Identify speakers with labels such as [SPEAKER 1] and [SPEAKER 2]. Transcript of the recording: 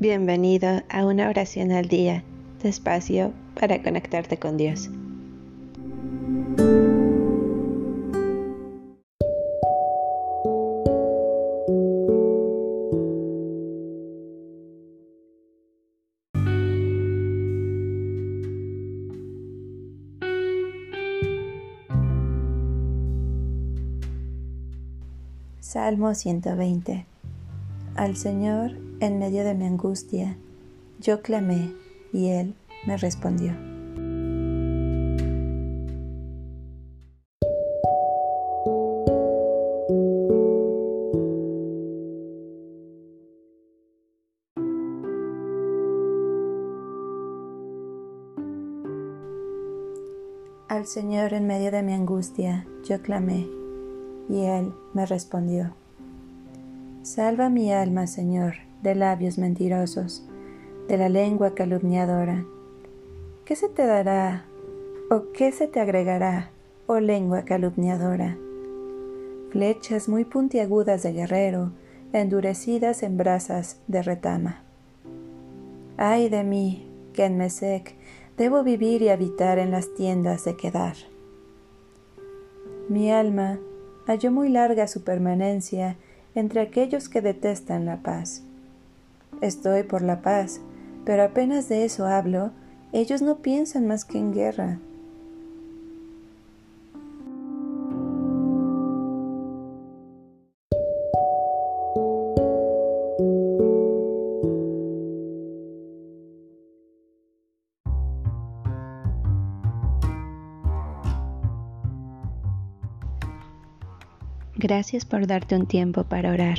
[SPEAKER 1] Bienvenido a una oración al día, despacio para conectarte con Dios. Salmo 120 Al Señor en medio de mi angustia, yo clamé y Él me respondió. Al Señor en medio de mi angustia, yo clamé, y Él me respondió. Salva mi alma, Señor, de labios mentirosos, de la lengua calumniadora. ¿Qué se te dará o qué se te agregará, oh lengua calumniadora? Flechas muy puntiagudas de guerrero, endurecidas en brasas de retama. Ay de mí, que en Mesec debo vivir y habitar en las tiendas de quedar. Mi alma halló muy larga su permanencia entre aquellos que detestan la paz. Estoy por la paz, pero apenas de eso hablo, ellos no piensan más que en guerra. Gracias por darte un tiempo para orar.